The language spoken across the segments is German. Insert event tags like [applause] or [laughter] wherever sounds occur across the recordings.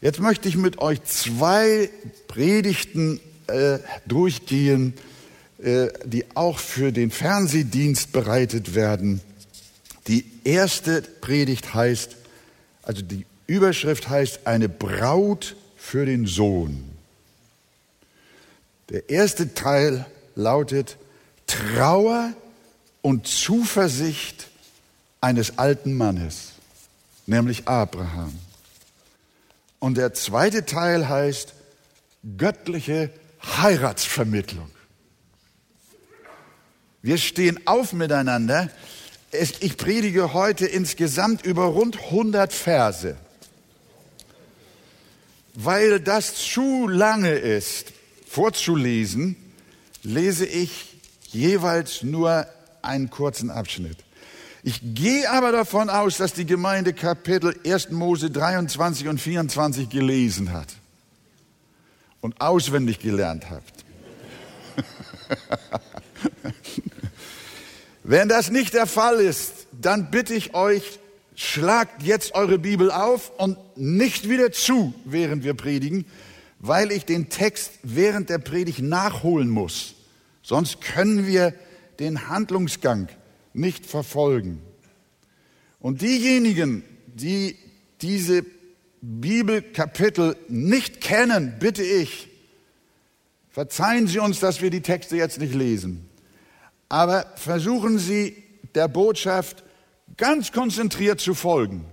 Jetzt möchte ich mit euch zwei Predigten äh, durchgehen, äh, die auch für den Fernsehdienst bereitet werden. Die erste Predigt heißt, also die Überschrift heißt, eine Braut für den Sohn. Der erste Teil lautet Trauer und Zuversicht eines alten Mannes, nämlich Abraham. Und der zweite Teil heißt göttliche Heiratsvermittlung. Wir stehen auf miteinander. Ich predige heute insgesamt über rund 100 Verse. Weil das zu lange ist, vorzulesen, lese ich jeweils nur einen kurzen Abschnitt. Ich gehe aber davon aus, dass die Gemeinde Kapitel 1. Mose 23 und 24 gelesen hat und auswendig gelernt habt. [laughs] Wenn das nicht der Fall ist, dann bitte ich euch, schlagt jetzt eure Bibel auf und nicht wieder zu, während wir predigen, weil ich den Text während der Predigt nachholen muss. Sonst können wir den Handlungsgang nicht verfolgen. Und diejenigen, die diese Bibelkapitel nicht kennen, bitte ich, verzeihen Sie uns, dass wir die Texte jetzt nicht lesen, aber versuchen Sie der Botschaft ganz konzentriert zu folgen.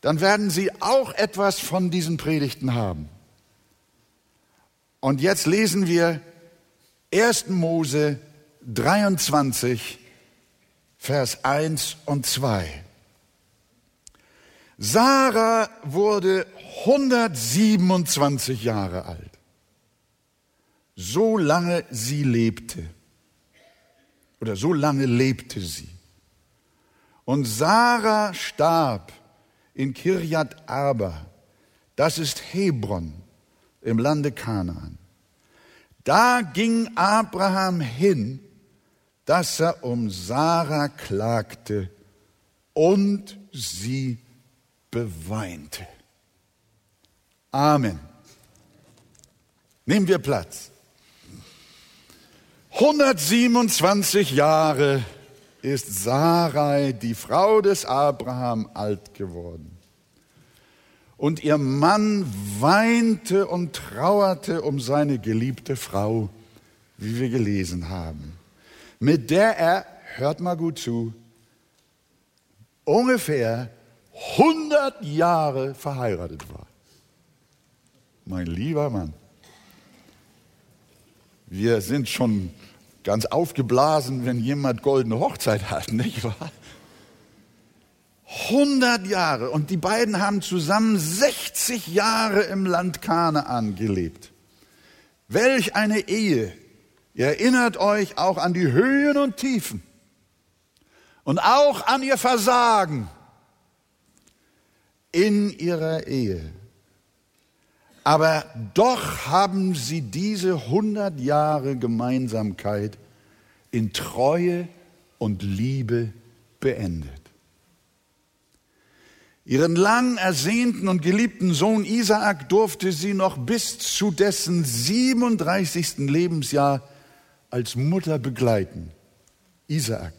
Dann werden Sie auch etwas von diesen Predigten haben. Und jetzt lesen wir 1. Mose 23, Vers 1 und 2. Sarah wurde 127 Jahre alt, so lange sie lebte oder so lange lebte sie. Und Sarah starb in Kirjat Arba, das ist Hebron im Lande Kanaan. Da ging Abraham hin, dass er um Sarah klagte und sie beweinte. Amen. Nehmen wir Platz. 127 Jahre ist Sarai, die Frau des Abraham, alt geworden. Und ihr Mann weinte und trauerte um seine geliebte Frau, wie wir gelesen haben, mit der er, hört mal gut zu, ungefähr 100 Jahre verheiratet war. Mein lieber Mann. Wir sind schon ganz aufgeblasen, wenn jemand goldene Hochzeit hat, [laughs] nicht wahr? 100 Jahre und die beiden haben zusammen 60 Jahre im Land Kanaan gelebt. Welch eine Ehe. Ihr erinnert euch auch an die Höhen und Tiefen und auch an ihr Versagen in ihrer Ehe. Aber doch haben sie diese 100 Jahre Gemeinsamkeit in Treue und Liebe beendet. Ihren lang ersehnten und geliebten Sohn Isaak durfte sie noch bis zu dessen 37. Lebensjahr als Mutter begleiten. Isaak.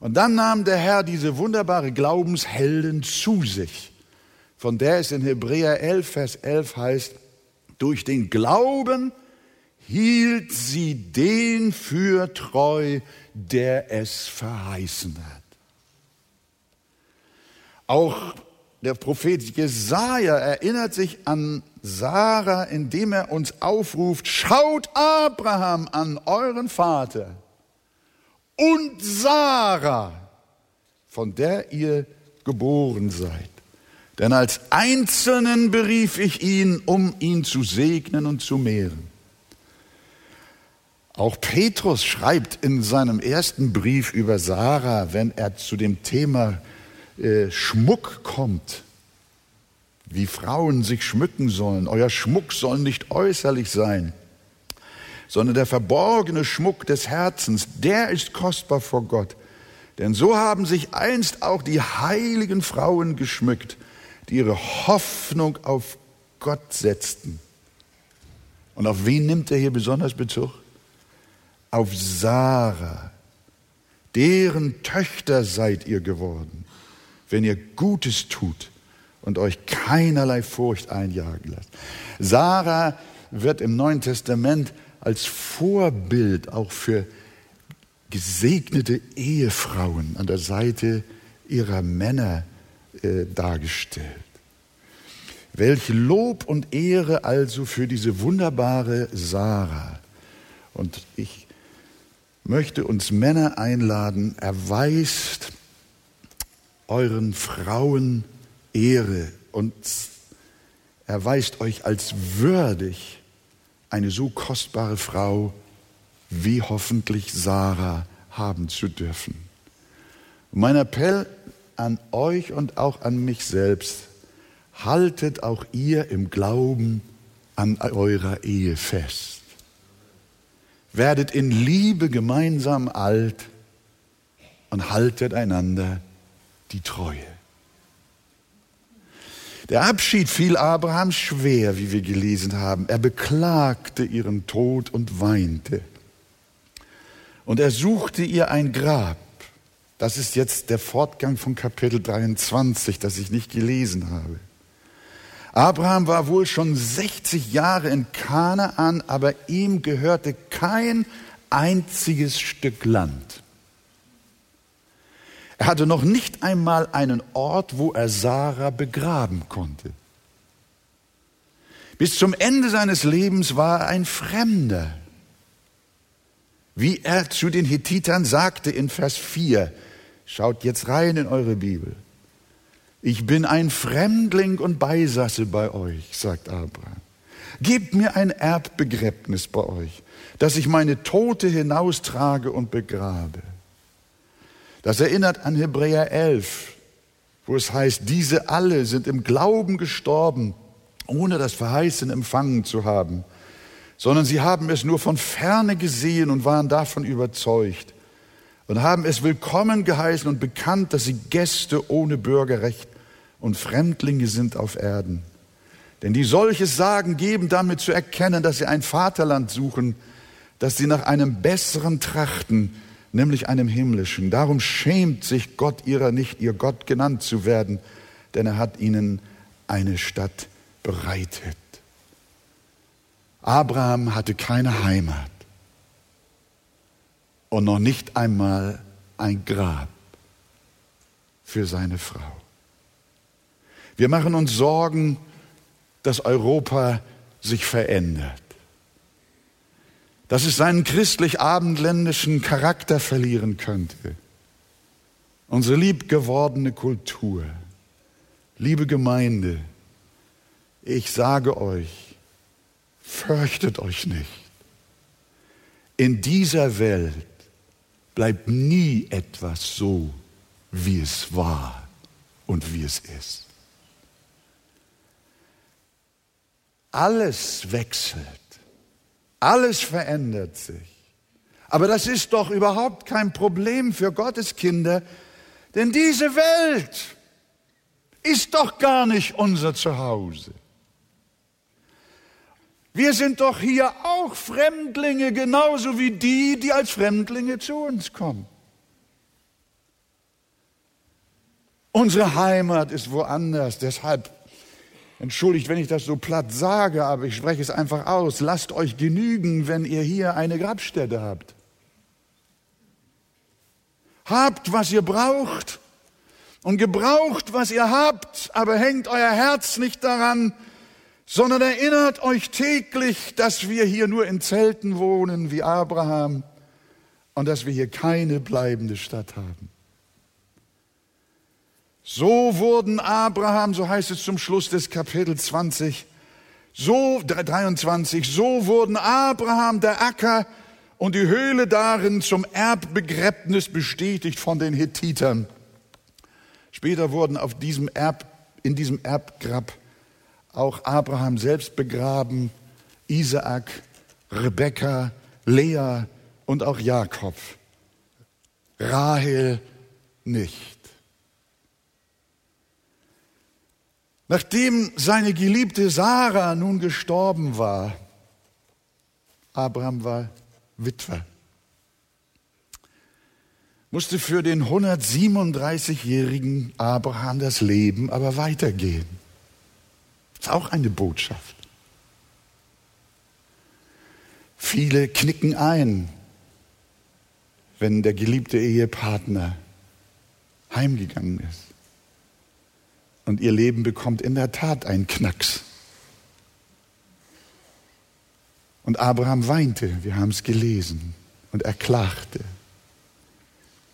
Und dann nahm der Herr diese wunderbare Glaubenshelden zu sich, von der es in Hebräer 11, Vers 11 heißt, durch den Glauben hielt sie den für treu, der es verheißen hat. Auch der Prophet Jesaja erinnert sich an Sarah, indem er uns aufruft, schaut Abraham an, euren Vater und Sarah, von der ihr geboren seid. Denn als Einzelnen berief ich ihn, um ihn zu segnen und zu mehren. Auch Petrus schreibt in seinem ersten Brief über Sarah, wenn er zu dem Thema äh, Schmuck kommt, wie Frauen sich schmücken sollen. Euer Schmuck soll nicht äußerlich sein, sondern der verborgene Schmuck des Herzens, der ist kostbar vor Gott. Denn so haben sich einst auch die heiligen Frauen geschmückt, die ihre Hoffnung auf Gott setzten. Und auf wen nimmt er hier besonders Bezug? Auf Sarah. Deren Töchter seid ihr geworden, wenn ihr Gutes tut und euch keinerlei Furcht einjagen lasst. Sarah wird im Neuen Testament als Vorbild auch für gesegnete Ehefrauen an der Seite ihrer Männer äh, dargestellt. Welch Lob und Ehre also für diese wunderbare Sarah. Und ich möchte uns Männer einladen, erweist euren Frauen Ehre und erweist euch als würdig, eine so kostbare Frau wie hoffentlich Sarah haben zu dürfen. mein Appell an euch und auch an mich selbst, haltet auch ihr im Glauben an eurer Ehe fest. Werdet in Liebe gemeinsam alt und haltet einander die Treue. Der Abschied fiel Abraham schwer, wie wir gelesen haben. Er beklagte ihren Tod und weinte. Und er suchte ihr ein Grab. Das ist jetzt der Fortgang von Kapitel 23, das ich nicht gelesen habe. Abraham war wohl schon 60 Jahre in Kanaan, aber ihm gehörte kein einziges Stück Land. Er hatte noch nicht einmal einen Ort, wo er Sarah begraben konnte. Bis zum Ende seines Lebens war er ein Fremder. Wie er zu den Hethitern sagte in Vers 4, schaut jetzt rein in eure Bibel. Ich bin ein Fremdling und Beisasse bei euch, sagt Abraham. Gebt mir ein Erbbegräbnis bei euch, dass ich meine Tote hinaustrage und begrabe. Das erinnert an Hebräer 11, wo es heißt, diese alle sind im Glauben gestorben, ohne das Verheißen empfangen zu haben sondern sie haben es nur von ferne gesehen und waren davon überzeugt und haben es willkommen geheißen und bekannt, dass sie Gäste ohne Bürgerrecht und Fremdlinge sind auf Erden. Denn die solches sagen, geben damit zu erkennen, dass sie ein Vaterland suchen, dass sie nach einem besseren trachten, nämlich einem himmlischen. Darum schämt sich Gott ihrer nicht, ihr Gott genannt zu werden, denn er hat ihnen eine Stadt bereitet. Abraham hatte keine Heimat und noch nicht einmal ein Grab für seine Frau. Wir machen uns Sorgen, dass Europa sich verändert, dass es seinen christlich-abendländischen Charakter verlieren könnte, unsere liebgewordene Kultur. Liebe Gemeinde, ich sage euch, Fürchtet euch nicht. In dieser Welt bleibt nie etwas so, wie es war und wie es ist. Alles wechselt, alles verändert sich. Aber das ist doch überhaupt kein Problem für Gottes Kinder, denn diese Welt ist doch gar nicht unser Zuhause. Wir sind doch hier auch Fremdlinge, genauso wie die, die als Fremdlinge zu uns kommen. Unsere Heimat ist woanders, deshalb entschuldigt, wenn ich das so platt sage, aber ich spreche es einfach aus. Lasst euch genügen, wenn ihr hier eine Grabstätte habt. Habt, was ihr braucht und gebraucht, was ihr habt, aber hängt euer Herz nicht daran, sondern erinnert euch täglich, dass wir hier nur in Zelten wohnen wie Abraham und dass wir hier keine bleibende Stadt haben. So wurden Abraham, so heißt es zum Schluss des Kapitels 20, so 23, so wurden Abraham der Acker und die Höhle darin zum Erbbegräbnis bestätigt von den Hethitern. Später wurden auf diesem Erb, in diesem Erbgrab auch Abraham selbst begraben, Isaak, Rebekka, Lea und auch Jakob. Rahel nicht. Nachdem seine geliebte Sarah nun gestorben war, Abraham war Witwer, musste für den 137-jährigen Abraham das Leben aber weitergehen. Das ist auch eine Botschaft. Viele knicken ein, wenn der geliebte Ehepartner heimgegangen ist. Und ihr Leben bekommt in der Tat einen Knacks. Und Abraham weinte, wir haben es gelesen, und er klagte.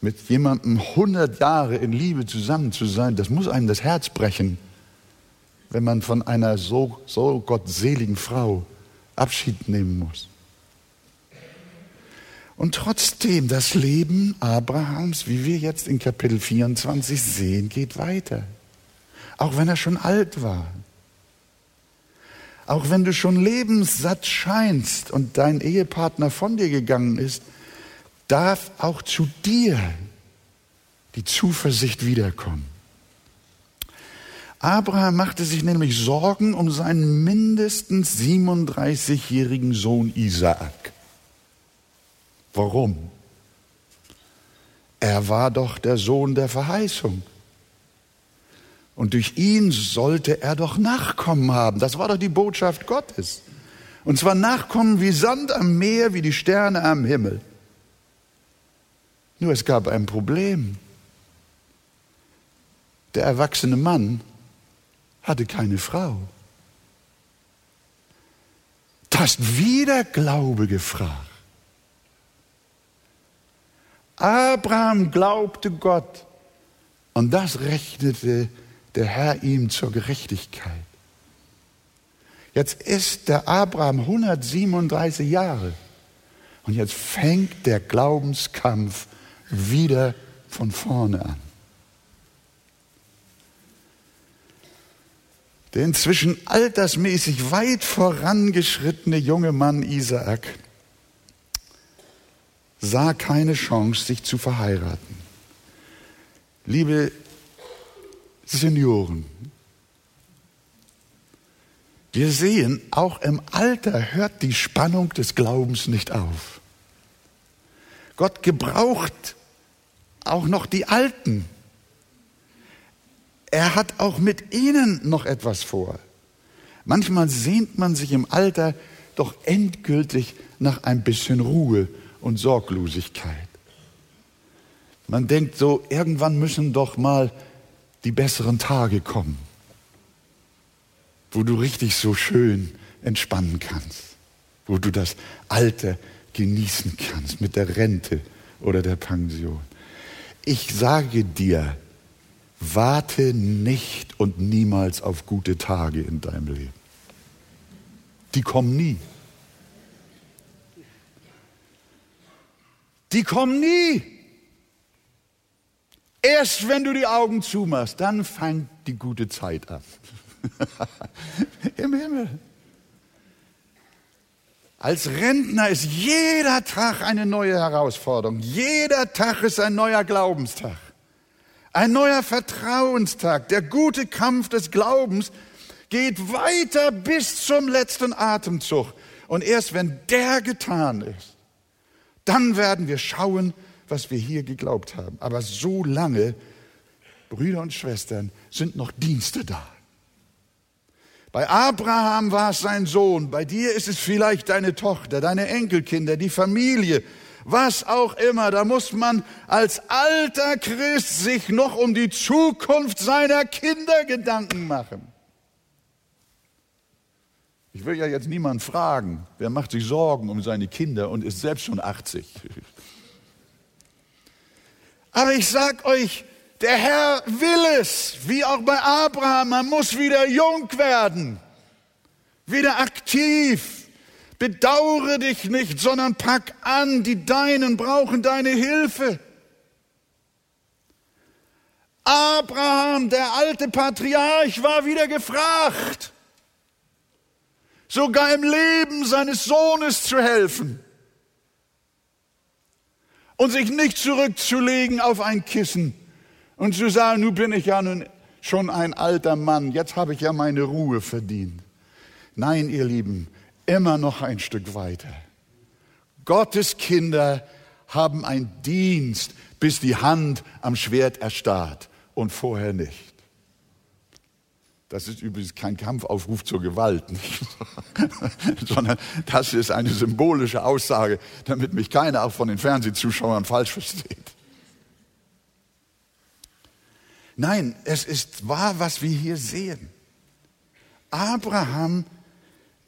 Mit jemandem 100 Jahre in Liebe zusammen zu sein, das muss einem das Herz brechen, wenn man von einer so, so gottseligen Frau Abschied nehmen muss. Und trotzdem, das Leben Abrahams, wie wir jetzt in Kapitel 24 sehen, geht weiter auch wenn er schon alt war. Auch wenn du schon lebenssatt scheinst und dein Ehepartner von dir gegangen ist, darf auch zu dir die Zuversicht wiederkommen. Abraham machte sich nämlich Sorgen um seinen mindestens 37-jährigen Sohn Isaak. Warum? Er war doch der Sohn der Verheißung. Und durch ihn sollte er doch Nachkommen haben. Das war doch die Botschaft Gottes. Und zwar Nachkommen wie Sand am Meer, wie die Sterne am Himmel. Nur es gab ein Problem. Der erwachsene Mann hatte keine Frau. Da ist wieder Glaube gefragt. Abraham glaubte Gott und das rechnete der Herr ihm zur Gerechtigkeit. Jetzt ist der Abraham 137 Jahre und jetzt fängt der Glaubenskampf wieder von vorne an. Der inzwischen altersmäßig weit vorangeschrittene junge Mann Isaak sah keine Chance, sich zu verheiraten. Liebe Senioren. Wir sehen, auch im Alter hört die Spannung des Glaubens nicht auf. Gott gebraucht auch noch die Alten. Er hat auch mit ihnen noch etwas vor. Manchmal sehnt man sich im Alter doch endgültig nach ein bisschen Ruhe und Sorglosigkeit. Man denkt so, irgendwann müssen doch mal die besseren Tage kommen, wo du richtig so schön entspannen kannst, wo du das Alter genießen kannst mit der Rente oder der Pension. Ich sage dir, warte nicht und niemals auf gute Tage in deinem Leben. Die kommen nie. Die kommen nie. Erst wenn du die Augen zumachst, dann fängt die gute Zeit an. [laughs] Im Himmel. Als Rentner ist jeder Tag eine neue Herausforderung. Jeder Tag ist ein neuer Glaubenstag. Ein neuer Vertrauenstag. Der gute Kampf des Glaubens geht weiter bis zum letzten Atemzug. Und erst wenn der getan ist, dann werden wir schauen, was wir hier geglaubt haben. Aber so lange, Brüder und Schwestern, sind noch Dienste da. Bei Abraham war es sein Sohn, bei dir ist es vielleicht deine Tochter, deine Enkelkinder, die Familie, was auch immer. Da muss man als alter Christ sich noch um die Zukunft seiner Kinder Gedanken machen. Ich will ja jetzt niemanden fragen, wer macht sich Sorgen um seine Kinder und ist selbst schon 80. Aber ich sag euch, der Herr will es, wie auch bei Abraham, man muss wieder jung werden, wieder aktiv. Bedaure dich nicht, sondern pack an, die Deinen brauchen deine Hilfe. Abraham, der alte Patriarch, war wieder gefragt, sogar im Leben seines Sohnes zu helfen und sich nicht zurückzulegen auf ein Kissen und zu sagen, nun bin ich ja nun schon ein alter Mann, jetzt habe ich ja meine Ruhe verdient. Nein, ihr Lieben, immer noch ein Stück weiter. Gottes Kinder haben einen Dienst, bis die Hand am Schwert erstarrt und vorher nicht. Das ist übrigens kein Kampfaufruf zur Gewalt, [laughs] sondern das ist eine symbolische Aussage, damit mich keiner auch von den Fernsehzuschauern falsch versteht. Nein, es ist wahr, was wir hier sehen. Abraham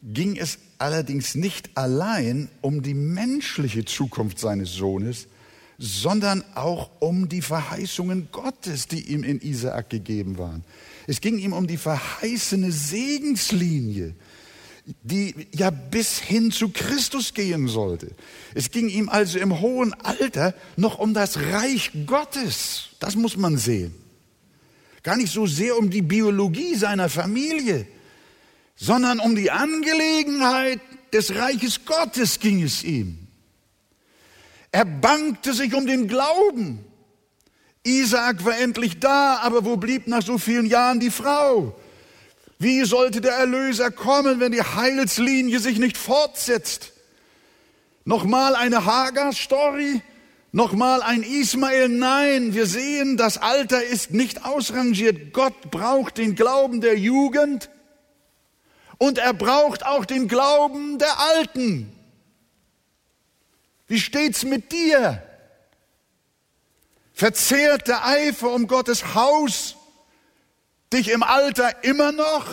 ging es allerdings nicht allein um die menschliche Zukunft seines Sohnes, sondern auch um die Verheißungen Gottes, die ihm in Isaak gegeben waren. Es ging ihm um die verheißene Segenslinie, die ja bis hin zu Christus gehen sollte. Es ging ihm also im hohen Alter noch um das Reich Gottes. Das muss man sehen. Gar nicht so sehr um die Biologie seiner Familie, sondern um die Angelegenheit des Reiches Gottes ging es ihm. Er bangte sich um den Glauben. Isaak war endlich da, aber wo blieb nach so vielen Jahren die Frau? Wie sollte der Erlöser kommen, wenn die Heilslinie sich nicht fortsetzt? Nochmal eine Hagar-Story? Nochmal ein Ismael? Nein, wir sehen, das Alter ist nicht ausrangiert. Gott braucht den Glauben der Jugend und er braucht auch den Glauben der Alten. Wie steht's mit dir? Verzehrt der Eifer um Gottes Haus dich im Alter immer noch?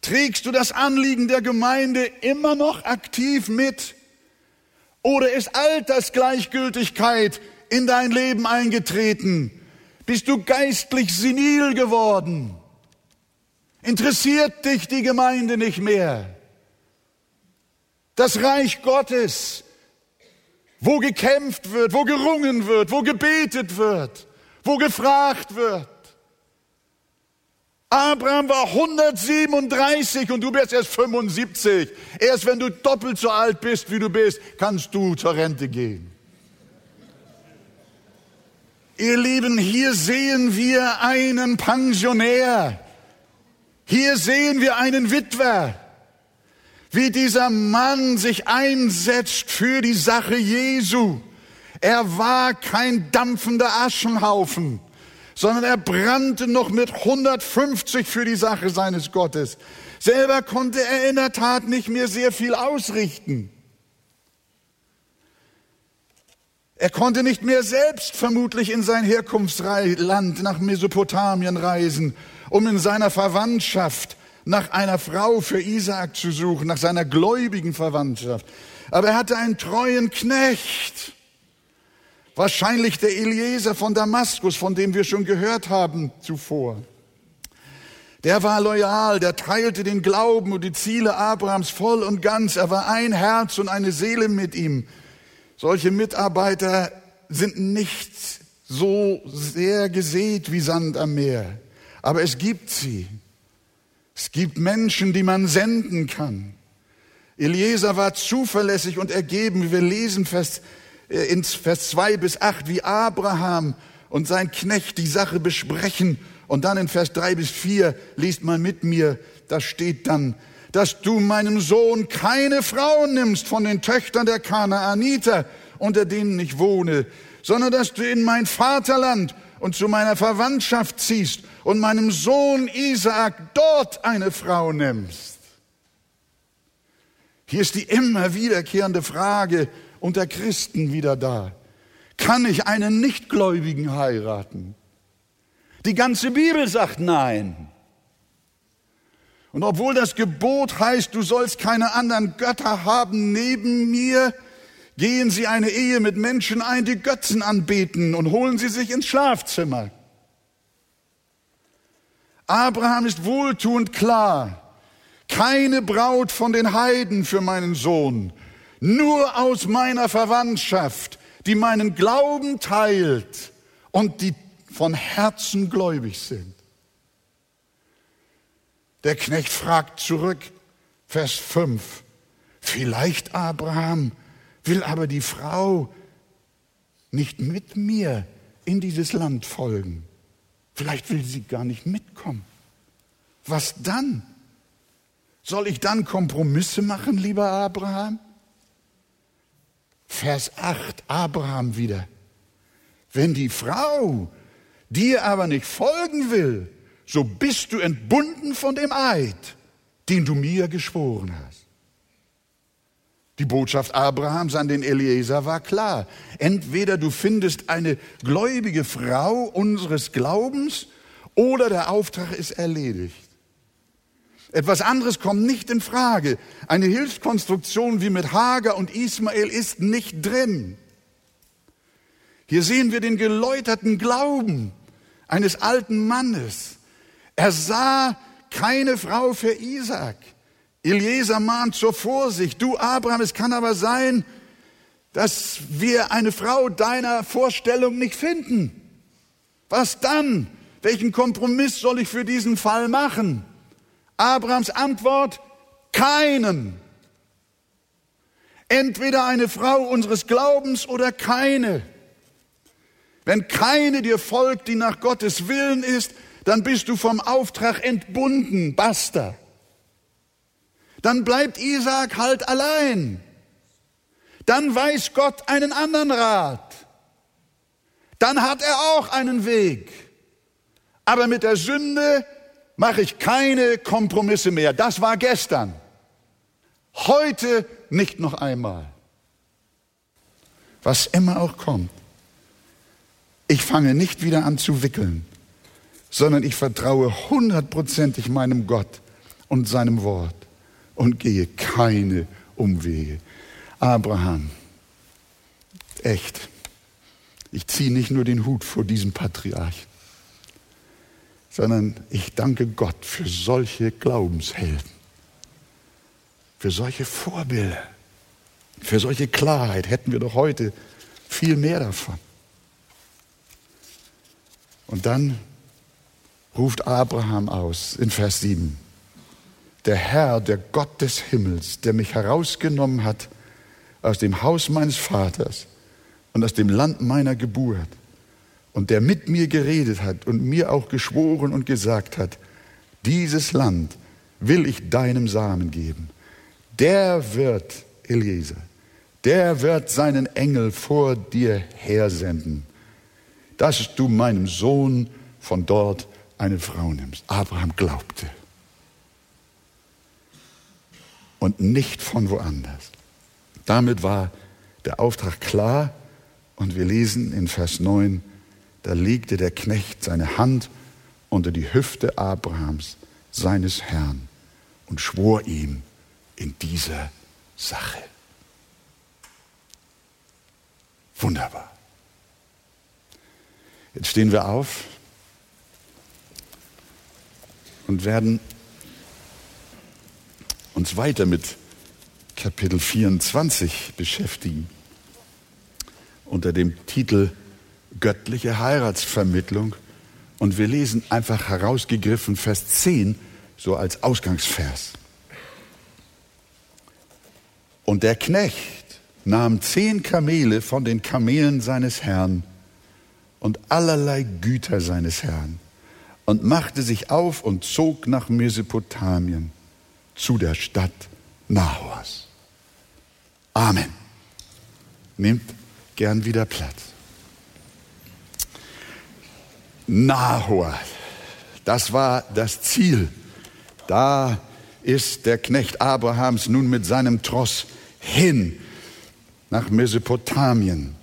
Trägst du das Anliegen der Gemeinde immer noch aktiv mit? Oder ist Altersgleichgültigkeit in dein Leben eingetreten? Bist du geistlich senil geworden? interessiert dich die Gemeinde nicht mehr. Das Reich Gottes, wo gekämpft wird, wo gerungen wird, wo gebetet wird, wo gefragt wird. Abraham war 137 und du bist erst 75. Erst wenn du doppelt so alt bist, wie du bist, kannst du zur Rente gehen. Ihr Lieben, hier sehen wir einen Pensionär, hier sehen wir einen Witwer, wie dieser Mann sich einsetzt für die Sache Jesu. Er war kein dampfender Aschenhaufen, sondern er brannte noch mit 150 für die Sache seines Gottes. Selber konnte er in der Tat nicht mehr sehr viel ausrichten. Er konnte nicht mehr selbst vermutlich in sein Herkunftsland nach Mesopotamien reisen um in seiner Verwandtschaft nach einer Frau für Isaak zu suchen, nach seiner gläubigen Verwandtschaft. Aber er hatte einen treuen Knecht, wahrscheinlich der Eliezer von Damaskus, von dem wir schon gehört haben zuvor. Der war loyal, der teilte den Glauben und die Ziele Abrahams voll und ganz. Er war ein Herz und eine Seele mit ihm. Solche Mitarbeiter sind nicht so sehr gesät wie Sand am Meer. Aber es gibt sie. Es gibt Menschen, die man senden kann. Eliezer war zuverlässig und ergeben. Wir lesen Vers, äh, in Vers 2 bis 8, wie Abraham und sein Knecht die Sache besprechen. Und dann in Vers 3 bis 4 liest man mit mir, da steht dann, dass du meinem Sohn keine Frau nimmst von den Töchtern der Kanaaniter, unter denen ich wohne, sondern dass du in mein Vaterland und zu meiner Verwandtschaft ziehst und meinem Sohn Isaak dort eine Frau nimmst. Hier ist die immer wiederkehrende Frage unter Christen wieder da. Kann ich einen Nichtgläubigen heiraten? Die ganze Bibel sagt nein. Und obwohl das Gebot heißt, du sollst keine anderen Götter haben neben mir, gehen sie eine Ehe mit Menschen ein, die Götzen anbeten und holen sie sich ins Schlafzimmer. Abraham ist wohltuend klar. Keine Braut von den Heiden für meinen Sohn, nur aus meiner Verwandtschaft, die meinen Glauben teilt und die von Herzen gläubig sind. Der Knecht fragt zurück, Vers 5, vielleicht Abraham will aber die Frau nicht mit mir in dieses Land folgen. Vielleicht will sie gar nicht mitkommen. Was dann? Soll ich dann Kompromisse machen, lieber Abraham? Vers 8, Abraham wieder. Wenn die Frau dir aber nicht folgen will, so bist du entbunden von dem Eid, den du mir geschworen hast. Die Botschaft Abrahams an den Eliezer war klar. Entweder du findest eine gläubige Frau unseres Glaubens oder der Auftrag ist erledigt. Etwas anderes kommt nicht in Frage. Eine Hilfskonstruktion wie mit Hagar und Ismael ist nicht drin. Hier sehen wir den geläuterten Glauben eines alten Mannes. Er sah keine Frau für Isaac. Eliezer mahnt zur Vorsicht. Du, Abraham, es kann aber sein, dass wir eine Frau deiner Vorstellung nicht finden. Was dann? Welchen Kompromiss soll ich für diesen Fall machen? Abrahams Antwort, keinen. Entweder eine Frau unseres Glaubens oder keine. Wenn keine dir folgt, die nach Gottes Willen ist, dann bist du vom Auftrag entbunden. Basta dann bleibt Isaac halt allein. Dann weiß Gott einen anderen Rat. Dann hat er auch einen Weg. Aber mit der Sünde mache ich keine Kompromisse mehr. Das war gestern. Heute nicht noch einmal. Was immer auch kommt. Ich fange nicht wieder an zu wickeln, sondern ich vertraue hundertprozentig meinem Gott und seinem Wort und gehe keine Umwege. Abraham, echt, ich ziehe nicht nur den Hut vor diesem Patriarch, sondern ich danke Gott für solche Glaubenshelden, für solche Vorbilder, für solche Klarheit hätten wir doch heute viel mehr davon. Und dann ruft Abraham aus in Vers 7 der Herr, der Gott des Himmels, der mich herausgenommen hat aus dem Haus meines Vaters und aus dem Land meiner Geburt und der mit mir geredet hat und mir auch geschworen und gesagt hat, dieses Land will ich deinem Samen geben. Der wird, Eliezer, der wird seinen Engel vor dir hersenden, dass du meinem Sohn von dort eine Frau nimmst. Abraham glaubte und nicht von woanders. Damit war der Auftrag klar und wir lesen in Vers 9, da legte der Knecht seine Hand unter die Hüfte Abrahams, seines Herrn, und schwor ihm in dieser Sache. Wunderbar. Jetzt stehen wir auf und werden uns weiter mit Kapitel 24 beschäftigen unter dem Titel Göttliche Heiratsvermittlung. Und wir lesen einfach herausgegriffen Vers 10 so als Ausgangsvers. Und der Knecht nahm zehn Kamele von den Kamelen seines Herrn und allerlei Güter seines Herrn und machte sich auf und zog nach Mesopotamien zu der Stadt Nahors. Amen. Nehmt gern wieder Platz. Nahor, das war das Ziel. Da ist der Knecht Abrahams nun mit seinem Tross hin nach Mesopotamien,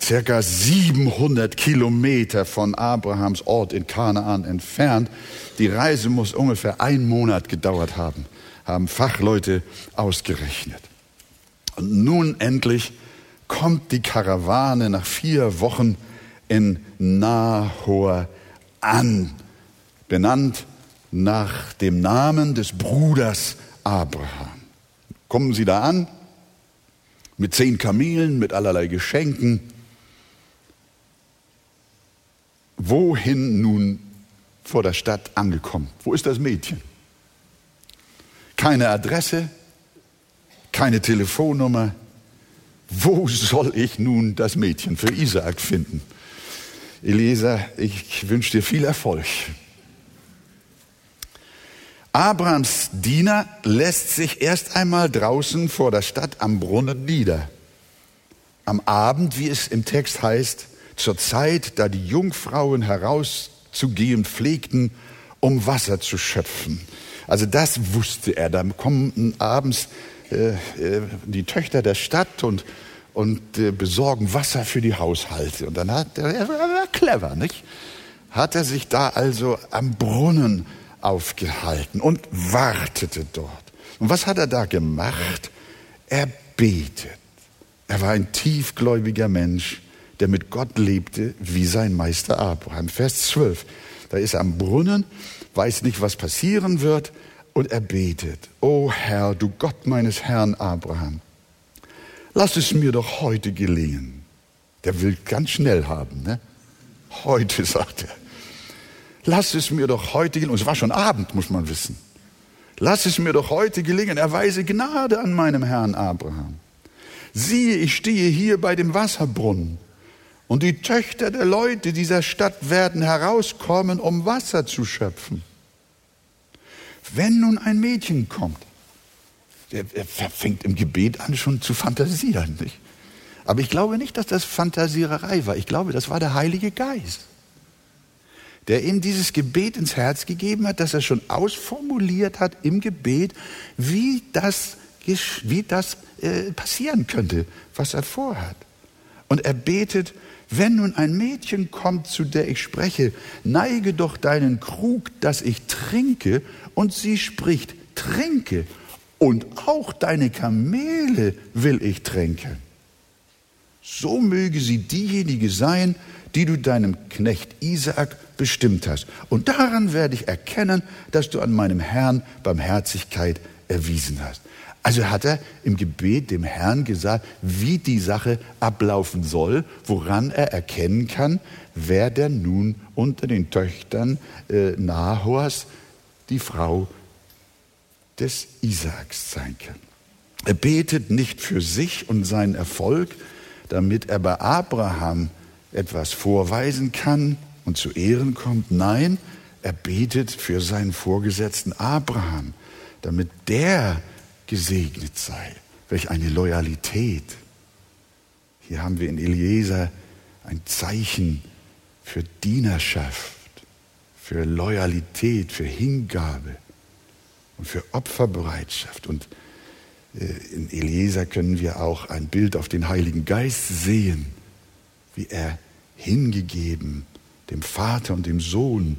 circa 700 Kilometer von Abrahams Ort in Kanaan entfernt. Die Reise muss ungefähr einen Monat gedauert haben haben Fachleute ausgerechnet. Und nun endlich kommt die Karawane nach vier Wochen in Nahor an, benannt nach dem Namen des Bruders Abraham. Kommen sie da an mit zehn Kamelen, mit allerlei Geschenken. Wohin nun vor der Stadt angekommen? Wo ist das Mädchen? Keine Adresse, keine Telefonnummer. Wo soll ich nun das Mädchen für Isaak finden? Eliezer, ich wünsche dir viel Erfolg. Abrahams Diener lässt sich erst einmal draußen vor der Stadt am Brunnen nieder. Am Abend, wie es im Text heißt, zur Zeit, da die Jungfrauen herauszugehen pflegten, um Wasser zu schöpfen. Also das wusste er. Da kommen abends äh, äh, die Töchter der Stadt und und äh, besorgen Wasser für die Haushalte. Und dann hat er, er war clever, nicht? Hat er sich da also am Brunnen aufgehalten und wartete dort. Und was hat er da gemacht? Er betet. Er war ein tiefgläubiger Mensch, der mit Gott lebte wie sein Meister Abraham. Vers 12. Da ist er am Brunnen, weiß nicht, was passieren wird, und er betet. O Herr, du Gott meines Herrn Abraham, lass es mir doch heute gelingen. Der will ganz schnell haben, ne? Heute, [laughs] sagt er. Lass es mir doch heute gelingen. Und es war schon Abend, muss man wissen. Lass es mir doch heute gelingen. Erweise Gnade an meinem Herrn Abraham. Siehe, ich stehe hier bei dem Wasserbrunnen. Und die Töchter der Leute dieser Stadt werden herauskommen, um Wasser zu schöpfen. Wenn nun ein Mädchen kommt, er, er fängt im Gebet an schon zu fantasieren. Nicht? Aber ich glaube nicht, dass das Fantasiererei war. Ich glaube, das war der Heilige Geist, der ihm dieses Gebet ins Herz gegeben hat, dass er schon ausformuliert hat im Gebet, wie das, wie das äh, passieren könnte, was er vorhat. Und er betet, wenn nun ein Mädchen kommt, zu der ich spreche, neige doch deinen Krug, dass ich trinke, und sie spricht, trinke und auch deine Kamele will ich tränken. So möge sie diejenige sein, die du deinem Knecht Isaak bestimmt hast. Und daran werde ich erkennen, dass du an meinem Herrn Barmherzigkeit erwiesen hast. Also hat er im Gebet dem Herrn gesagt, wie die Sache ablaufen soll, woran er erkennen kann, wer denn nun unter den Töchtern äh, Nahors die Frau des Isaaks sein kann. Er betet nicht für sich und seinen Erfolg, damit er bei Abraham etwas vorweisen kann und zu Ehren kommt. Nein, er betet für seinen Vorgesetzten Abraham, damit der gesegnet sei. Welch eine Loyalität. Hier haben wir in Eliezer ein Zeichen für Dienerschaft, für Loyalität, für Hingabe und für Opferbereitschaft. Und äh, in Eliezer können wir auch ein Bild auf den Heiligen Geist sehen, wie er hingegeben dem Vater und dem Sohn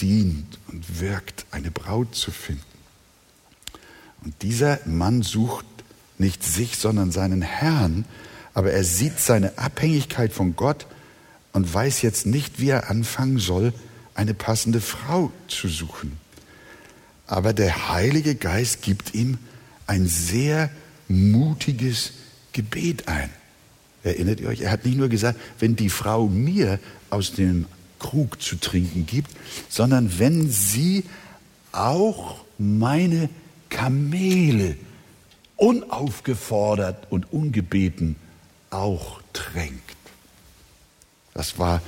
dient und wirkt, eine Braut zu finden. Und dieser Mann sucht nicht sich, sondern seinen Herrn, aber er sieht seine Abhängigkeit von Gott und weiß jetzt nicht, wie er anfangen soll, eine passende Frau zu suchen. Aber der Heilige Geist gibt ihm ein sehr mutiges Gebet ein. Erinnert ihr euch? Er hat nicht nur gesagt, wenn die Frau mir aus dem Krug zu trinken gibt, sondern wenn sie auch meine Kamele unaufgefordert und ungebeten auch tränkt. Das war,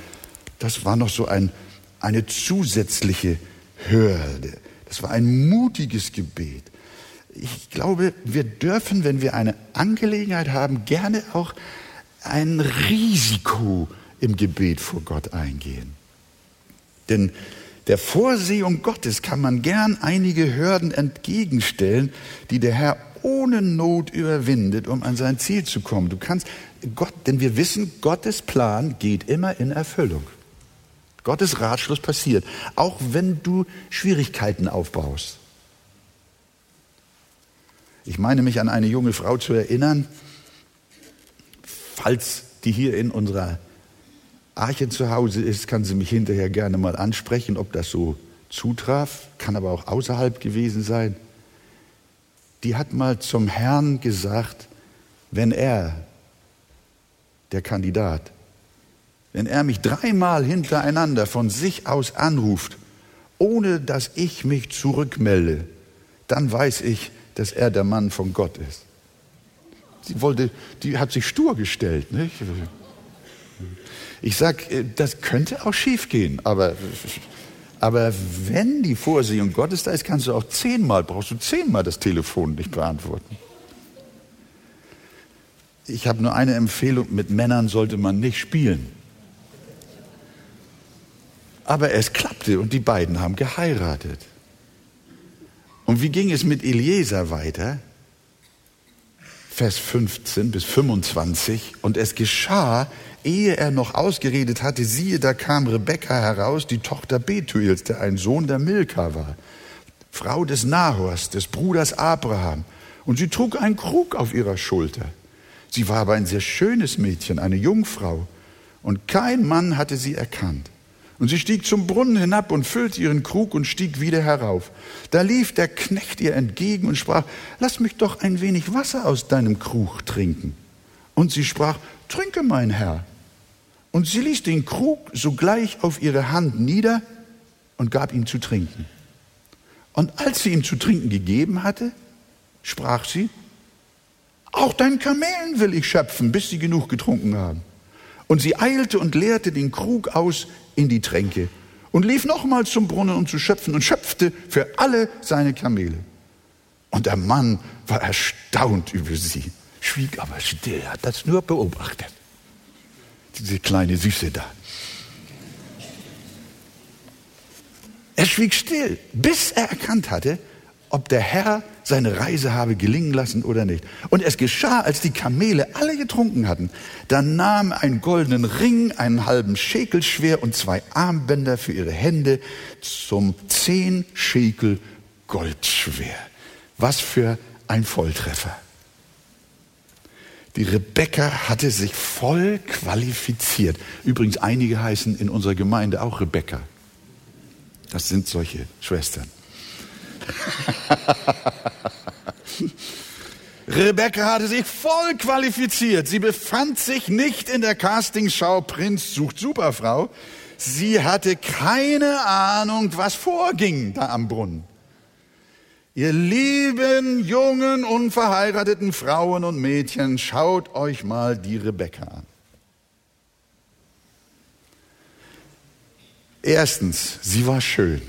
das war noch so ein, eine zusätzliche Hürde. Das war ein mutiges Gebet. Ich glaube, wir dürfen, wenn wir eine Angelegenheit haben, gerne auch ein Risiko im Gebet vor Gott eingehen. Denn der Vorsehung Gottes kann man gern einige Hürden entgegenstellen, die der Herr ohne Not überwindet, um an sein Ziel zu kommen. Du kannst Gott, denn wir wissen, Gottes Plan geht immer in Erfüllung. Gottes Ratschluss passiert, auch wenn du Schwierigkeiten aufbaust. Ich meine mich an eine junge Frau zu erinnern, falls die hier in unserer Arche zu Hause ist, kann sie mich hinterher gerne mal ansprechen, ob das so zutraf, kann aber auch außerhalb gewesen sein. Die hat mal zum Herrn gesagt, wenn er, der Kandidat, wenn er mich dreimal hintereinander von sich aus anruft, ohne dass ich mich zurückmelde, dann weiß ich, dass er der Mann von Gott ist. Sie wollte, die hat sich stur gestellt, nicht? Ich sage, äh, das könnte auch schief gehen, aber, aber wenn die Vorsehung Gottes da ist, kannst du auch zehnmal, brauchst du zehnmal das Telefon nicht beantworten. Ich habe nur eine Empfehlung, mit Männern sollte man nicht spielen. Aber es klappte und die beiden haben geheiratet. Und wie ging es mit Eliezer weiter? Vers 15 bis 25. Und es geschah, ehe er noch ausgeredet hatte, siehe, da kam Rebekka heraus, die Tochter Betuels, der ein Sohn der Milka war, Frau des Nahors, des Bruders Abraham. Und sie trug einen Krug auf ihrer Schulter. Sie war aber ein sehr schönes Mädchen, eine Jungfrau. Und kein Mann hatte sie erkannt. Und sie stieg zum Brunnen hinab und füllte ihren Krug und stieg wieder herauf. Da lief der Knecht ihr entgegen und sprach, lass mich doch ein wenig Wasser aus deinem Krug trinken. Und sie sprach, trinke, mein Herr. Und sie ließ den Krug sogleich auf ihre Hand nieder und gab ihm zu trinken. Und als sie ihm zu trinken gegeben hatte, sprach sie, auch deinen Kamelen will ich schöpfen, bis sie genug getrunken haben. Und sie eilte und leerte den Krug aus in die Tränke und lief nochmals zum Brunnen, um zu schöpfen und schöpfte für alle seine Kamele. Und der Mann war erstaunt über sie, schwieg aber still, hat das nur beobachtet. Diese kleine Süße da. Er schwieg still, bis er erkannt hatte, ob der Herr seine Reise habe gelingen lassen oder nicht. Und es geschah, als die Kamele alle getrunken hatten, da nahm einen goldenen Ring, einen halben Schekel schwer und zwei Armbänder für ihre Hände zum zehn Schekel Gold schwer. Was für ein Volltreffer. Die Rebecca hatte sich voll qualifiziert. Übrigens, einige heißen in unserer Gemeinde auch Rebecca. Das sind solche Schwestern. [laughs] Rebecca hatte sich voll qualifiziert. Sie befand sich nicht in der Castingshow Prinz sucht Superfrau. Sie hatte keine Ahnung, was vorging da am Brunnen. Ihr lieben, jungen, unverheirateten Frauen und Mädchen, schaut euch mal die Rebecca an. Erstens, sie war schön.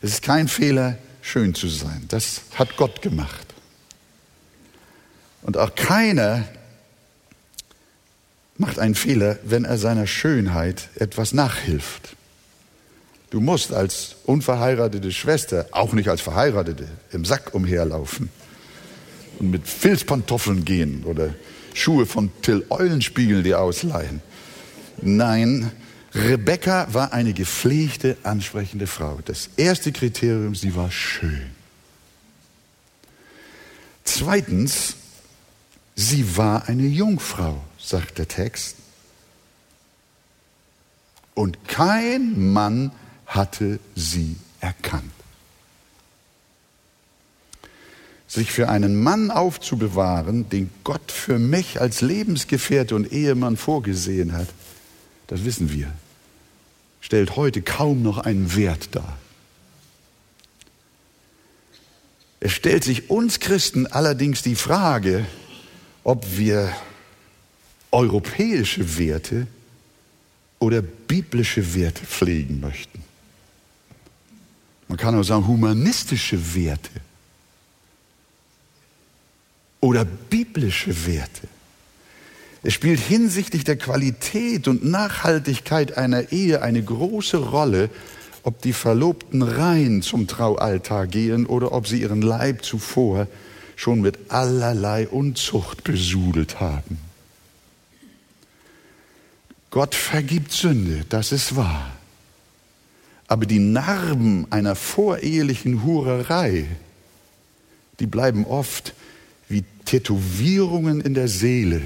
Es ist kein Fehler, schön zu sein. Das hat Gott gemacht. Und auch keiner macht einen Fehler, wenn er seiner Schönheit etwas nachhilft. Du musst als unverheiratete Schwester, auch nicht als Verheiratete, im Sack umherlaufen und mit Filzpantoffeln gehen oder Schuhe von Till Eulenspiegel dir ausleihen. Nein, Rebecca war eine gepflegte, ansprechende Frau. Das erste Kriterium, sie war schön. Zweitens, sie war eine Jungfrau, sagt der Text. Und kein Mann hatte sie erkannt. Sich für einen Mann aufzubewahren, den Gott für mich als Lebensgefährte und Ehemann vorgesehen hat, das wissen wir, stellt heute kaum noch einen Wert dar. Es stellt sich uns Christen allerdings die Frage, ob wir europäische Werte oder biblische Werte pflegen möchten. Man kann auch sagen humanistische Werte oder biblische Werte. Es spielt hinsichtlich der Qualität und Nachhaltigkeit einer Ehe eine große Rolle, ob die Verlobten rein zum Traualtar gehen oder ob sie ihren Leib zuvor schon mit allerlei Unzucht besudelt haben. Gott vergibt Sünde, das ist wahr. Aber die Narben einer vorehelichen Hurerei, die bleiben oft wie Tätowierungen in der Seele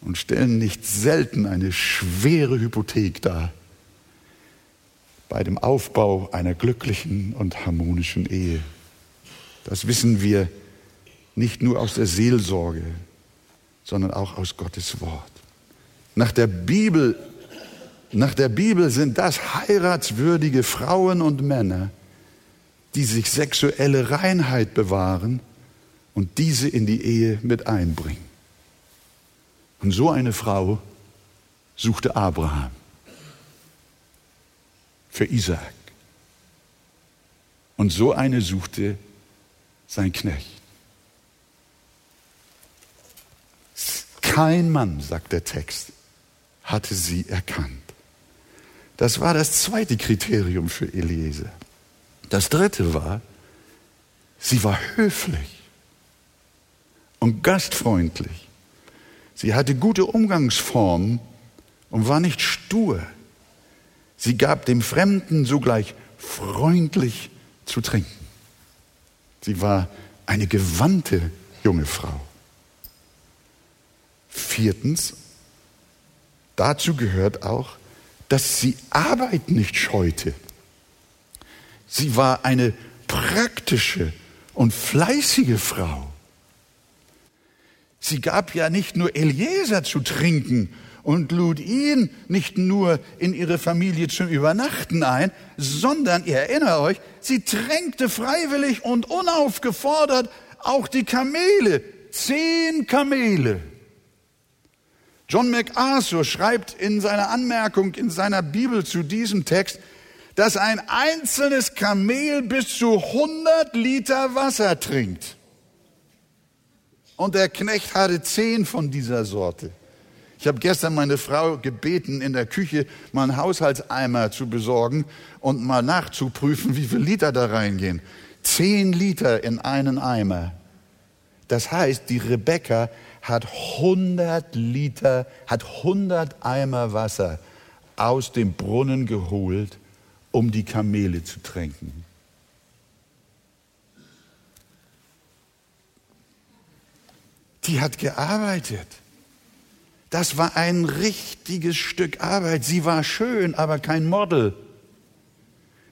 und stellen nicht selten eine schwere Hypothek dar bei dem Aufbau einer glücklichen und harmonischen Ehe. Das wissen wir nicht nur aus der Seelsorge, sondern auch aus Gottes Wort. Nach der Bibel, nach der Bibel sind das heiratswürdige Frauen und Männer, die sich sexuelle Reinheit bewahren und diese in die Ehe mit einbringen. Und so eine Frau suchte Abraham für Isaak. Und so eine suchte sein Knecht. Kein Mann, sagt der Text, hatte sie erkannt. Das war das zweite Kriterium für Eliezer. Das dritte war, sie war höflich und gastfreundlich. Sie hatte gute Umgangsformen und war nicht stur. Sie gab dem Fremden sogleich freundlich zu trinken. Sie war eine gewandte junge Frau. Viertens, dazu gehört auch, dass sie Arbeit nicht scheute. Sie war eine praktische und fleißige Frau. Sie gab ja nicht nur Eliezer zu trinken und lud ihn nicht nur in ihre Familie zum Übernachten ein, sondern, ihr erinnert euch, sie tränkte freiwillig und unaufgefordert auch die Kamele, zehn Kamele. John MacArthur schreibt in seiner Anmerkung in seiner Bibel zu diesem Text, dass ein einzelnes Kamel bis zu 100 Liter Wasser trinkt. Und der Knecht hatte zehn von dieser Sorte. Ich habe gestern meine Frau gebeten, in der Küche mal einen Haushaltseimer zu besorgen und mal nachzuprüfen, wie viele Liter da reingehen. Zehn Liter in einen Eimer. Das heißt, die Rebecca hat 100 Liter, hat 100 Eimer Wasser aus dem Brunnen geholt, um die Kamele zu tränken. Die hat gearbeitet. Das war ein richtiges Stück Arbeit. Sie war schön, aber kein Model,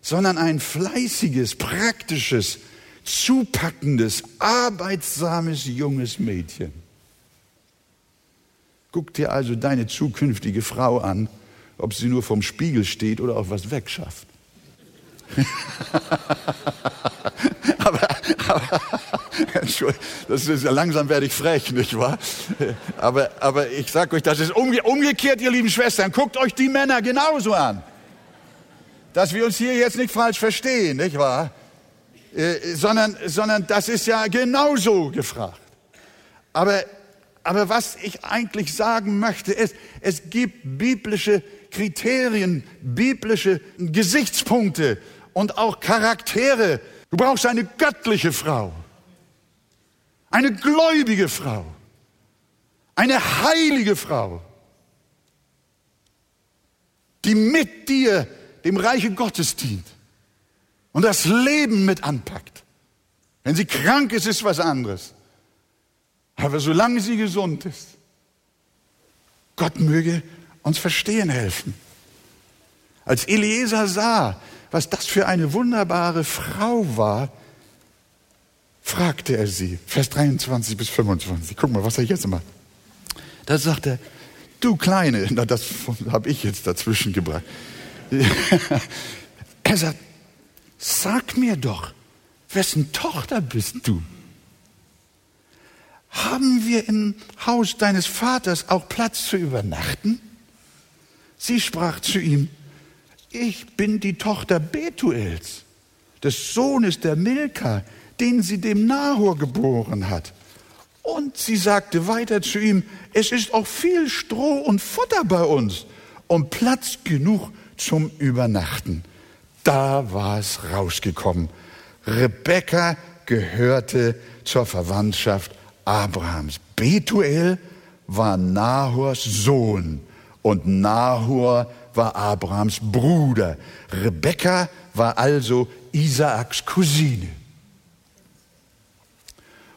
sondern ein fleißiges, praktisches, zupackendes, arbeitsames junges Mädchen. Guck dir also deine zukünftige Frau an, ob sie nur vom Spiegel steht oder auch was wegschafft. [laughs] aber, aber das ist langsam werde ich frech, nicht wahr? Aber, aber ich sage euch, das ist umge umgekehrt, ihr lieben Schwestern. Guckt euch die Männer genauso an. Dass wir uns hier jetzt nicht falsch verstehen, nicht wahr? Äh, sondern, sondern das ist ja genauso gefragt. Aber aber was ich eigentlich sagen möchte, ist, es gibt biblische Kriterien, biblische Gesichtspunkte und auch Charaktere. Du brauchst eine göttliche Frau, eine gläubige Frau, eine heilige Frau, die mit dir dem Reiche Gottes dient und das Leben mit anpackt. Wenn sie krank ist, ist was anderes. Aber solange sie gesund ist, Gott möge uns verstehen helfen. Als Eliezer sah, was das für eine wunderbare Frau war, fragte er sie, Vers 23 bis 25. Guck mal, was er jetzt macht. Da sagt er, du Kleine, na, das habe ich jetzt dazwischen gebracht. [laughs] er sagt, sag mir doch, wessen Tochter bist du? Haben wir im Haus deines Vaters auch Platz zu übernachten? Sie sprach zu ihm, ich bin die Tochter Betuels, des Sohnes der Milka, den sie dem Nahor geboren hat. Und sie sagte weiter zu ihm, es ist auch viel Stroh und Futter bei uns und Platz genug zum Übernachten. Da war es rausgekommen. Rebekka gehörte zur Verwandtschaft Abrahams. Betuel war Nahors Sohn und Nahor war Abrahams Bruder. Rebekka war also Isaaks Cousine.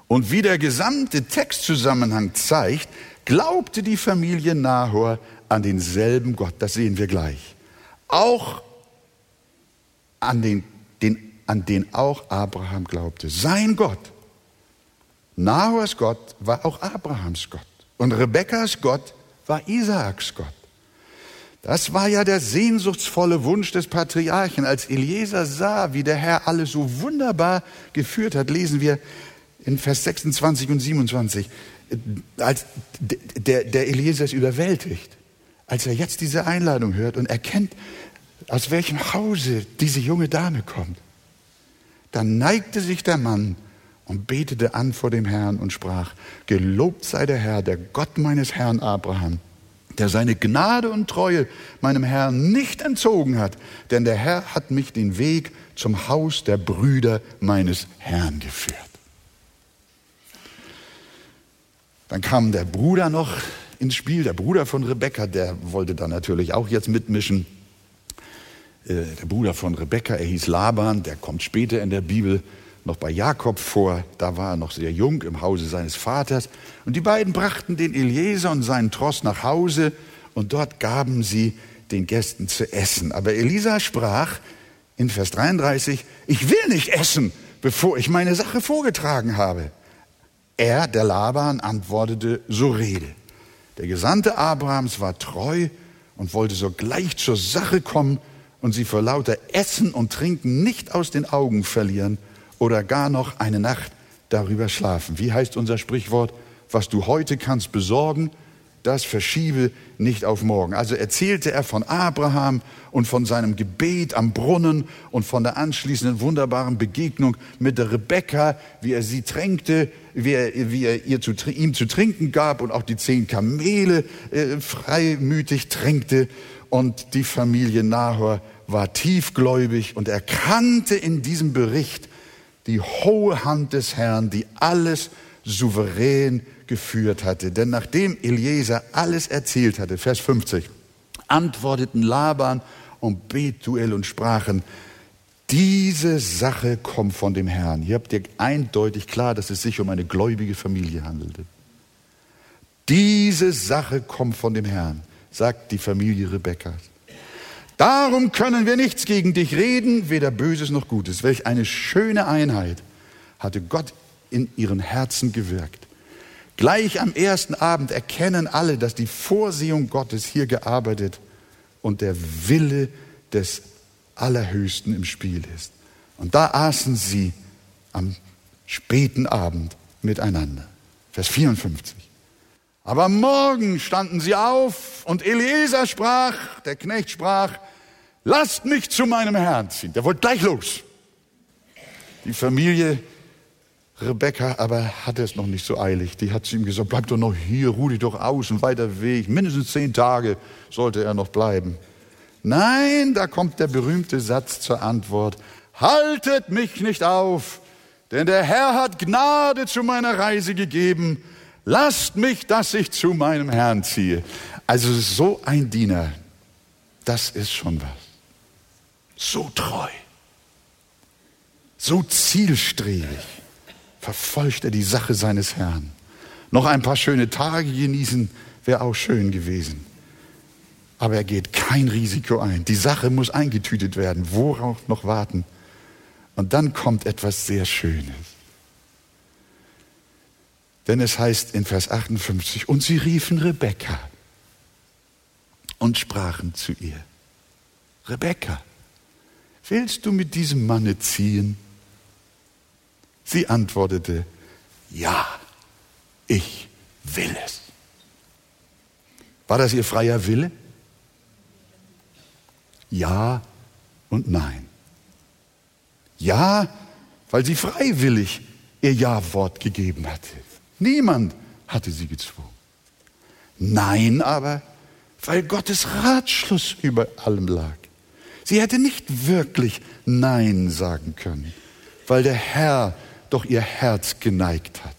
Und wie der gesamte Textzusammenhang zeigt, glaubte die Familie Nahor an denselben Gott. Das sehen wir gleich. Auch an den, den, an den auch Abraham glaubte. Sein Gott Nahors Gott war auch Abrahams Gott. Und Rebekkas Gott war Isaaks Gott. Das war ja der sehnsuchtsvolle Wunsch des Patriarchen. Als Eliezer sah, wie der Herr alles so wunderbar geführt hat, lesen wir in Vers 26 und 27, als der, der Eliezer ist überwältigt, als er jetzt diese Einladung hört und erkennt, aus welchem Hause diese junge Dame kommt, dann neigte sich der Mann und betete an vor dem Herrn und sprach, Gelobt sei der Herr, der Gott meines Herrn Abraham, der seine Gnade und Treue meinem Herrn nicht entzogen hat, denn der Herr hat mich den Weg zum Haus der Brüder meines Herrn geführt. Dann kam der Bruder noch ins Spiel, der Bruder von Rebekka, der wollte dann natürlich auch jetzt mitmischen. Äh, der Bruder von Rebekka, er hieß Laban, der kommt später in der Bibel noch bei Jakob vor. Da war er noch sehr jung im Hause seines Vaters. Und die beiden brachten den Eliezer und seinen Tross nach Hause und dort gaben sie den Gästen zu essen. Aber Elisa sprach in Vers 33, ich will nicht essen, bevor ich meine Sache vorgetragen habe. Er, der Laban, antwortete, so rede. Der Gesandte Abrahams war treu und wollte sogleich zur Sache kommen und sie vor lauter Essen und Trinken nicht aus den Augen verlieren oder gar noch eine Nacht darüber schlafen. Wie heißt unser Sprichwort? Was du heute kannst besorgen, das verschiebe nicht auf morgen. Also erzählte er von Abraham und von seinem Gebet am Brunnen und von der anschließenden wunderbaren Begegnung mit der Rebekka, wie er sie tränkte, wie er, wie er ihr zu, ihm zu trinken gab und auch die zehn Kamele äh, freimütig tränkte. Und die Familie Nahor war tiefgläubig und erkannte in diesem Bericht die hohe Hand des Herrn, die alles souverän geführt hatte. Denn nachdem Eliezer alles erzählt hatte, Vers 50, antworteten Laban und Betuel und sprachen, diese Sache kommt von dem Herrn. Hier habt ihr eindeutig klar, dass es sich um eine gläubige Familie handelte. Diese Sache kommt von dem Herrn, sagt die Familie Rebekkas. Darum können wir nichts gegen dich reden, weder Böses noch Gutes. Welch eine schöne Einheit hatte Gott in ihren Herzen gewirkt. Gleich am ersten Abend erkennen alle, dass die Vorsehung Gottes hier gearbeitet und der Wille des Allerhöchsten im Spiel ist. Und da aßen sie am späten Abend miteinander. Vers 54. Aber morgen standen sie auf und Eliezer sprach, der Knecht sprach, lasst mich zu meinem Herrn ziehen. Der wollte gleich los. Die Familie Rebecca aber hatte es noch nicht so eilig. Die hat zu ihm gesagt, bleib doch noch hier, ruh dich doch aus, ein weiter Weg. Mindestens zehn Tage sollte er noch bleiben. Nein, da kommt der berühmte Satz zur Antwort. Haltet mich nicht auf, denn der Herr hat Gnade zu meiner Reise gegeben. Lasst mich, dass ich zu meinem Herrn ziehe. Also so ein Diener, das ist schon was. So treu, so zielstrebig verfolgt er die Sache seines Herrn. Noch ein paar schöne Tage genießen wäre auch schön gewesen aber er geht kein Risiko ein. Die Sache muss eingetütet werden. Worauf noch warten? Und dann kommt etwas sehr Schönes. Denn es heißt in Vers 58, und sie riefen Rebekka und sprachen zu ihr, Rebekka, willst du mit diesem Manne ziehen? Sie antwortete, ja, ich will es. War das ihr freier Wille? Ja und Nein. Ja, weil sie freiwillig ihr Ja-Wort gegeben hatte. Niemand hatte sie gezwungen. Nein aber, weil Gottes Ratschluss über allem lag. Sie hätte nicht wirklich Nein sagen können, weil der Herr doch ihr Herz geneigt hat.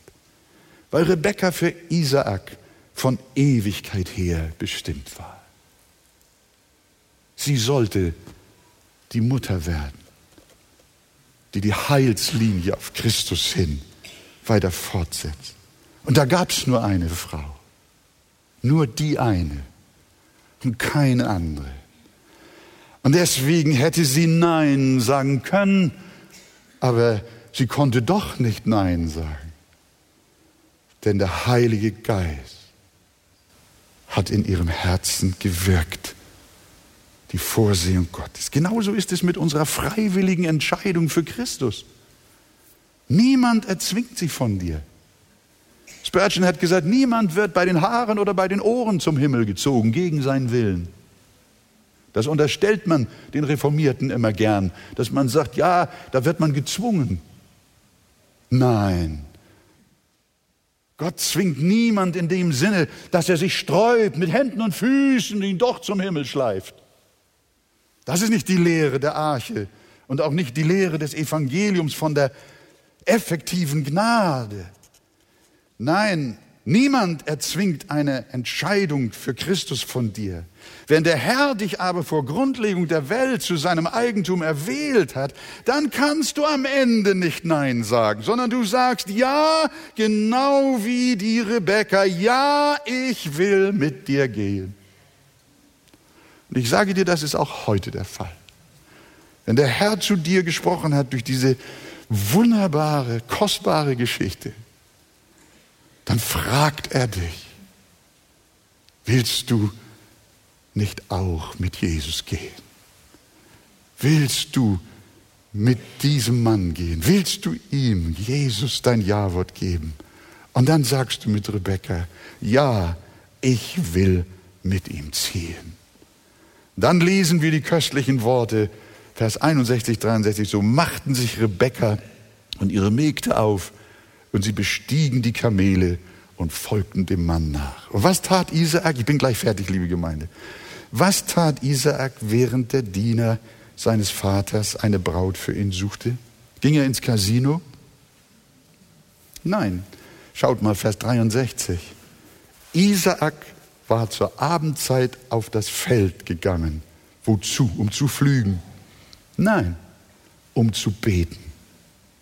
Weil Rebekka für Isaak von Ewigkeit her bestimmt war. Sie sollte die Mutter werden, die die Heilslinie auf Christus hin weiter fortsetzt. Und da gab es nur eine Frau, nur die eine und keine andere. Und deswegen hätte sie Nein sagen können, aber sie konnte doch nicht Nein sagen. Denn der Heilige Geist hat in ihrem Herzen gewirkt die Vorsehung Gottes. Genauso ist es mit unserer freiwilligen Entscheidung für Christus. Niemand erzwingt sie von dir. Spurgeon hat gesagt, niemand wird bei den Haaren oder bei den Ohren zum Himmel gezogen, gegen seinen Willen. Das unterstellt man den Reformierten immer gern, dass man sagt, ja, da wird man gezwungen. Nein. Gott zwingt niemand in dem Sinne, dass er sich sträubt mit Händen und Füßen und ihn doch zum Himmel schleift. Das ist nicht die Lehre der Arche und auch nicht die Lehre des Evangeliums von der effektiven Gnade. Nein, niemand erzwingt eine Entscheidung für Christus von dir. Wenn der Herr dich aber vor Grundlegung der Welt zu seinem Eigentum erwählt hat, dann kannst du am Ende nicht Nein sagen, sondern du sagst Ja, genau wie die Rebecca, ja, ich will mit dir gehen. Und ich sage dir, das ist auch heute der Fall. Wenn der Herr zu dir gesprochen hat durch diese wunderbare, kostbare Geschichte, dann fragt er dich, willst du nicht auch mit Jesus gehen? Willst du mit diesem Mann gehen? Willst du ihm, Jesus, dein Ja-Wort geben? Und dann sagst du mit Rebekka, ja, ich will mit ihm ziehen. Dann lesen wir die köstlichen Worte, Vers 61, 63, so machten sich Rebekka und ihre Mägde auf und sie bestiegen die Kamele und folgten dem Mann nach. Und was tat Isaak? Ich bin gleich fertig, liebe Gemeinde. Was tat Isaak, während der Diener seines Vaters eine Braut für ihn suchte? Ging er ins Casino? Nein. Schaut mal, Vers 63. Isaak war zur Abendzeit auf das Feld gegangen. Wozu? Um zu pflügen? Nein, um zu beten.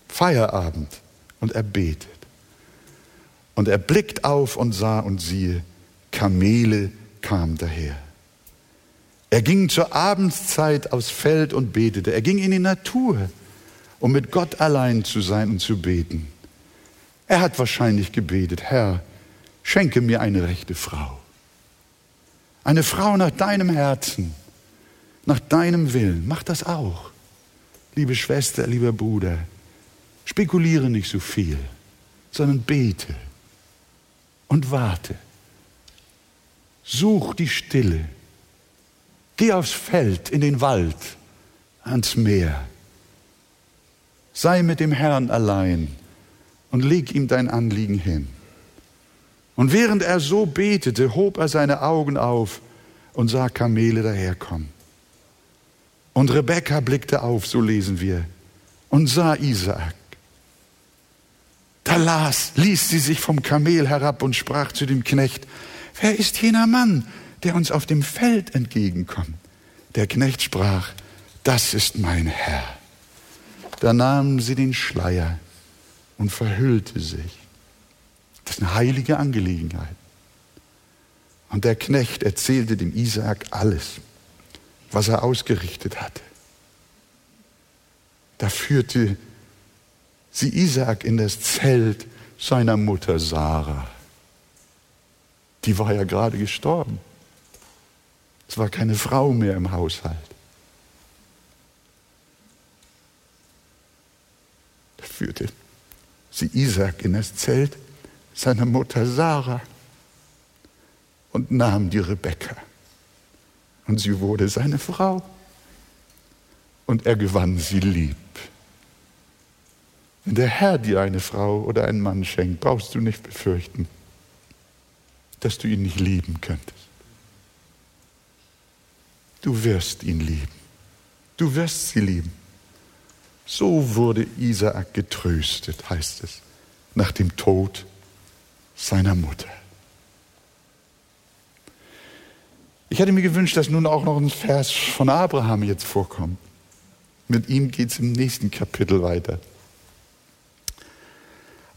Feierabend und er betet. Und er blickt auf und sah und siehe, Kamele kamen daher. Er ging zur Abendszeit aufs Feld und betete. Er ging in die Natur, um mit Gott allein zu sein und zu beten. Er hat wahrscheinlich gebetet, Herr, schenke mir eine rechte Frau. Eine Frau nach deinem Herzen, nach deinem Willen. Mach das auch. Liebe Schwester, lieber Bruder, spekuliere nicht so viel, sondern bete und warte. Such die Stille. Geh aufs Feld, in den Wald, ans Meer. Sei mit dem Herrn allein und leg ihm dein Anliegen hin. Und während er so betete, hob er seine Augen auf und sah Kamele daherkommen. Und Rebekka blickte auf, so lesen wir, und sah Isaak. Da las, ließ sie sich vom Kamel herab und sprach zu dem Knecht, wer ist jener Mann, der uns auf dem Feld entgegenkommt? Der Knecht sprach, das ist mein Herr. Da nahm sie den Schleier und verhüllte sich. Das ist eine heilige Angelegenheit. Und der Knecht erzählte dem Isaak alles, was er ausgerichtet hatte. Da führte sie Isaak in das Zelt seiner Mutter Sarah. Die war ja gerade gestorben. Es war keine Frau mehr im Haushalt. Da führte sie Isaak in das Zelt seiner Mutter Sarah und nahm die Rebekka. Und sie wurde seine Frau. Und er gewann sie lieb. Wenn der Herr dir eine Frau oder einen Mann schenkt, brauchst du nicht befürchten, dass du ihn nicht lieben könntest. Du wirst ihn lieben. Du wirst sie lieben. So wurde Isaak getröstet, heißt es, nach dem Tod seiner Mutter. Ich hätte mir gewünscht, dass nun auch noch ein Vers von Abraham jetzt vorkommt. Mit ihm geht es im nächsten Kapitel weiter.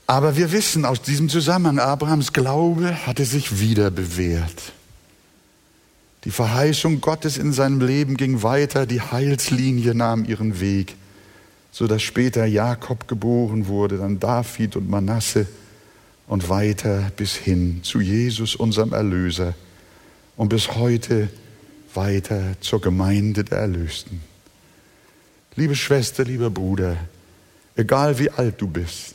Aber wir wissen aus diesem Zusammenhang, Abrahams Glaube hatte sich wieder bewährt. Die Verheißung Gottes in seinem Leben ging weiter, die Heilslinie nahm ihren Weg, so dass später Jakob geboren wurde, dann David und Manasse und weiter bis hin zu Jesus, unserem Erlöser, und bis heute weiter zur Gemeinde der Erlösten. Liebe Schwester, lieber Bruder, egal wie alt du bist,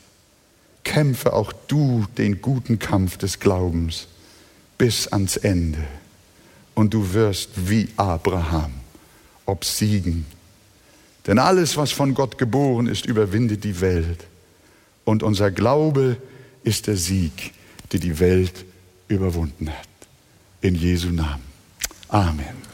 kämpfe auch du den guten Kampf des Glaubens bis ans Ende. Und du wirst wie Abraham obsiegen. Denn alles, was von Gott geboren ist, überwindet die Welt. Und unser Glaube ist der Sieg, der die Welt überwunden hat. In Jesu Namen. Amen.